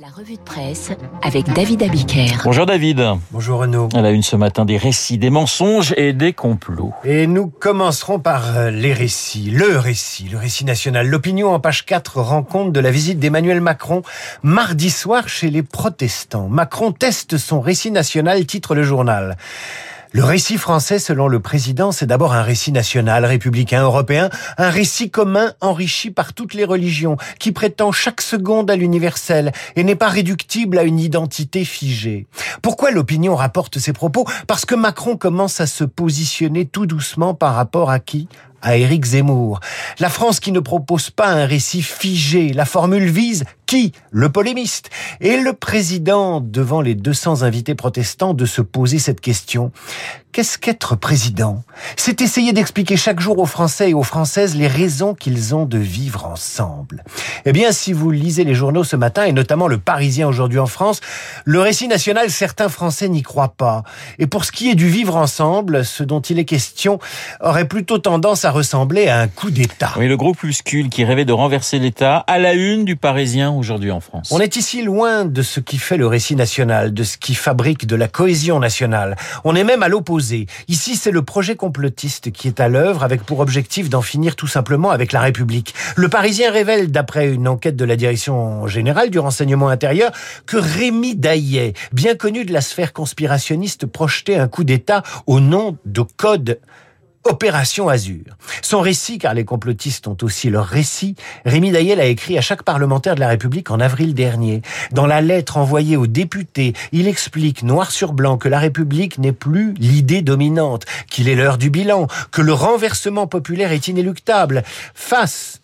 La revue de presse avec David Abiker. Bonjour David. Bonjour Renaud. À la une ce matin, des récits, des mensonges et des complots. Et nous commencerons par euh, les récits. Le récit, le récit national. L'opinion en page 4 rend compte de la visite d'Emmanuel Macron mardi soir chez les protestants. Macron teste son récit national, titre le journal. Le récit français, selon le président, c'est d'abord un récit national, républicain, européen, un récit commun enrichi par toutes les religions, qui prétend chaque seconde à l'universel et n'est pas réductible à une identité figée. Pourquoi l'opinion rapporte ces propos? Parce que Macron commence à se positionner tout doucement par rapport à qui? À Éric Zemmour. La France qui ne propose pas un récit figé. La formule vise qui Le polémiste. Et le président, devant les 200 invités protestants, de se poser cette question. Qu'est-ce qu'être président? C'est essayer d'expliquer chaque jour aux Français et aux Françaises les raisons qu'ils ont de vivre ensemble. Eh bien, si vous lisez les journaux ce matin, et notamment le Parisien aujourd'hui en France, le récit national, certains Français n'y croient pas. Et pour ce qui est du vivre ensemble, ce dont il est question aurait plutôt tendance à ressembler à un coup d'État. Oui, le groupuscule qui rêvait de renverser l'État à la une du Parisien aujourd'hui en France. On est ici loin de ce qui fait le récit national, de ce qui fabrique de la cohésion nationale. On est même à l'opposé. Ici, c'est le projet complotiste qui est à l'œuvre avec pour objectif d'en finir tout simplement avec la République. Le Parisien révèle, d'après une enquête de la Direction générale du renseignement intérieur, que Rémi Daillet, bien connu de la sphère conspirationniste, projetait un coup d'État au nom de code Opération Azur. Son récit, car les complotistes ont aussi leur récit, Rémi Daillel a écrit à chaque parlementaire de la République en avril dernier. Dans la lettre envoyée aux députés, il explique noir sur blanc que la République n'est plus l'idée dominante, qu'il est l'heure du bilan, que le renversement populaire est inéluctable. Face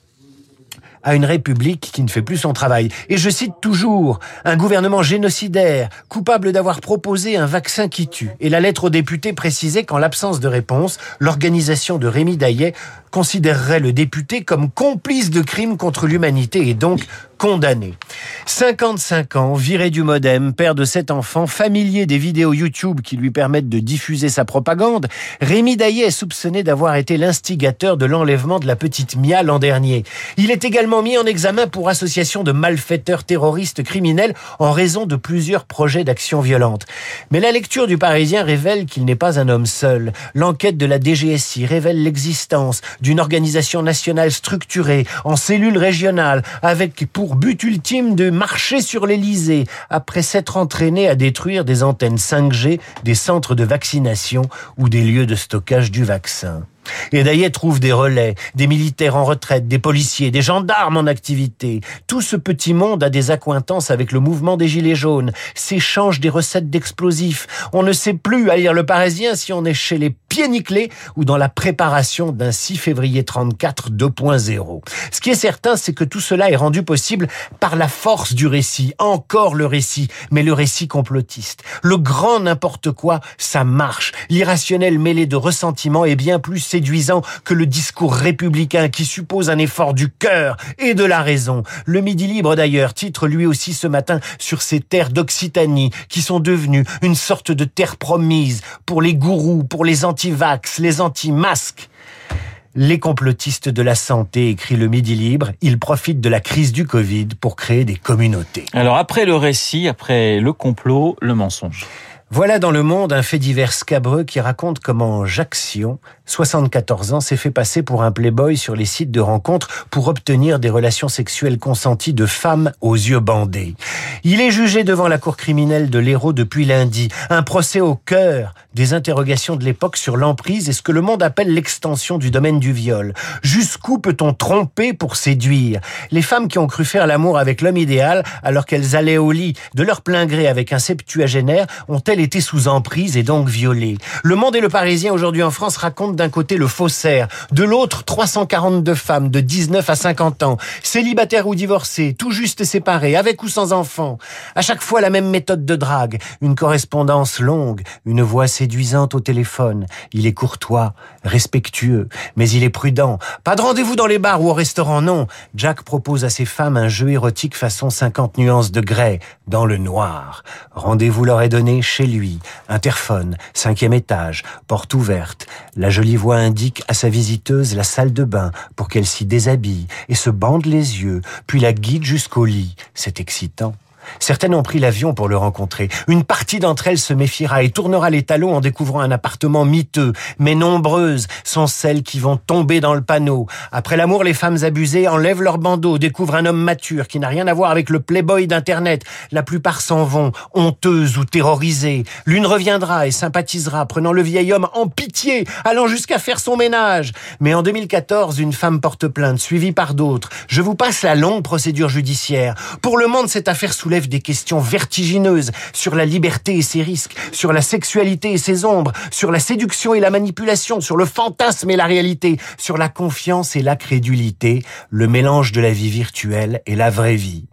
à une république qui ne fait plus son travail. Et je cite toujours un gouvernement génocidaire, coupable d'avoir proposé un vaccin qui tue. Et la lettre aux députés précisait qu'en l'absence de réponse, l'organisation de Rémi Daillet considérerait le député comme complice de crimes contre l'humanité et donc condamné. 55 ans, viré du modem, père de sept enfants, familier des vidéos YouTube qui lui permettent de diffuser sa propagande, Rémi Daillet est soupçonné d'avoir été l'instigateur de l'enlèvement de la petite Mia l'an dernier. Il est également mis en examen pour association de malfaiteurs terroristes criminels en raison de plusieurs projets d'action violente. Mais la lecture du Parisien révèle qu'il n'est pas un homme seul. L'enquête de la DGSI révèle l'existence d'une organisation nationale structurée en cellules régionales avec pour but ultime de marcher sur l'Elysée après s'être entraîné à détruire des antennes 5G, des centres de vaccination ou des lieux de stockage du vaccin. Et d'ailleurs trouve des relais, des militaires en retraite, des policiers, des gendarmes en activité. Tout ce petit monde a des accointances avec le mouvement des Gilets jaunes, s'échange des recettes d'explosifs. On ne sait plus à lire le Parisien si on est chez les pieds nickelés ou dans la préparation d'un 6 février 34 2.0. Ce qui est certain, c'est que tout cela est rendu possible par la force du récit. Encore le récit, mais le récit complotiste. Le grand n'importe quoi, ça marche. L'irrationnel mêlé de ressentiment est bien plus séduisant que le discours républicain qui suppose un effort du cœur et de la raison. Le Midi Libre d'ailleurs titre lui aussi ce matin sur ces terres d'Occitanie qui sont devenues une sorte de terre promise pour les gourous, pour les anti-vax, les anti-masques. Les complotistes de la santé, écrit le Midi Libre, ils profitent de la crise du Covid pour créer des communautés. Alors après le récit, après le complot, le mensonge. Voilà dans le monde un fait divers scabreux qui raconte comment Jacques Sion, 74 ans, s'est fait passer pour un playboy sur les sites de rencontres pour obtenir des relations sexuelles consenties de femmes aux yeux bandés. Il est jugé devant la cour criminelle de l'Hérault depuis lundi. Un procès au cœur des interrogations de l'époque sur l'emprise et ce que le monde appelle l'extension du domaine du viol. Jusqu'où peut-on tromper pour séduire? Les femmes qui ont cru faire l'amour avec l'homme idéal alors qu'elles allaient au lit de leur plein gré avec un septuagénaire ont-elles été sous emprise et donc violées? Le Monde et le Parisien aujourd'hui en France racontent d'un côté le faussaire, de l'autre 342 femmes de 19 à 50 ans, célibataires ou divorcées, tout juste séparées, avec ou sans enfants. À chaque fois la même méthode de drague, une correspondance longue, une voix séduisante au téléphone. Il est courtois, respectueux, mais il est prudent. Pas de rendez-vous dans les bars ou au restaurant, non. Jack propose à ses femmes un jeu érotique façon 50 nuances de grès, dans le noir. Rendez-vous leur est donné chez lui. Interphone, cinquième étage, porte ouverte. La jolie jolie voix indique à sa visiteuse la salle de bain pour qu'elle s'y déshabille et se bande les yeux, puis la guide jusqu'au lit. C'est excitant. Certaines ont pris l'avion pour le rencontrer. Une partie d'entre elles se méfiera et tournera les talons en découvrant un appartement miteux. Mais nombreuses sont celles qui vont tomber dans le panneau. Après l'amour, les femmes abusées enlèvent leur bandeau, découvrent un homme mature qui n'a rien à voir avec le playboy d'Internet. La plupart s'en vont, honteuses ou terrorisées. L'une reviendra et sympathisera, prenant le vieil homme en pitié, allant jusqu'à faire son ménage. Mais en 2014, une femme porte plainte, suivie par d'autres. Je vous passe la longue procédure judiciaire. Pour le monde, cette affaire soulève des questions vertigineuses sur la liberté et ses risques, sur la sexualité et ses ombres, sur la séduction et la manipulation, sur le fantasme et la réalité, sur la confiance et la crédulité, le mélange de la vie virtuelle et la vraie vie.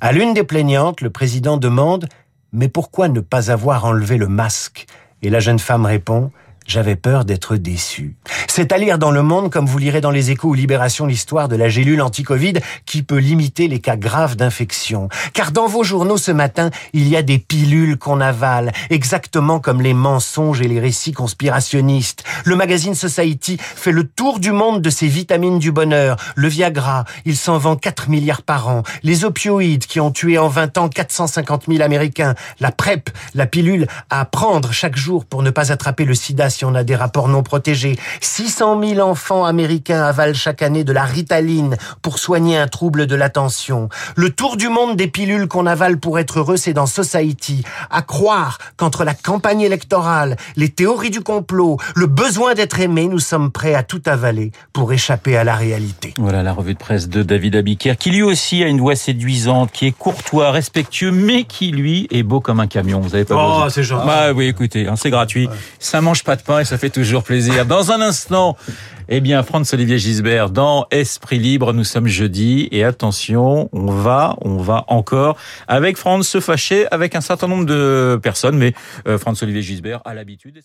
À l'une des plaignantes, le président demande Mais pourquoi ne pas avoir enlevé le masque? Et la jeune femme répond J'avais peur d'être déçue. C'est à lire dans Le Monde, comme vous lirez dans Les Échos ou Libération, l'histoire de la gélule anti-Covid qui peut limiter les cas graves d'infection. Car dans vos journaux ce matin, il y a des pilules qu'on avale, exactement comme les mensonges et les récits conspirationnistes. Le magazine Society fait le tour du monde de ces vitamines du bonheur. Le Viagra, il s'en vend 4 milliards par an. Les opioïdes qui ont tué en 20 ans 450 000 Américains. La PrEP, la pilule à prendre chaque jour pour ne pas attraper le sida si on a des rapports non protégés. 600 000 enfants américains avalent chaque année de la ritaline pour soigner un trouble de l'attention. Le tour du monde des pilules qu'on avale pour être heureux, c'est dans Society. À croire qu'entre la campagne électorale, les théories du complot, le besoin d'être aimé, nous sommes prêts à tout avaler pour échapper à la réalité. Voilà la revue de presse de David Abiker, qui lui aussi a une voix séduisante, qui est courtois, respectueux, mais qui lui est beau comme un camion. Vous avez pas Oh, besoin. c'est gentil. Bah oui, écoutez, hein, c'est gratuit. Ça mange pas de pain et ça fait toujours plaisir. Dans un instant, eh bien, Franz-Olivier Gisbert dans Esprit Libre, nous sommes jeudi et attention, on va, on va encore avec Franz se fâcher avec un certain nombre de personnes, mais euh, Franz-Olivier Gisbert a l'habitude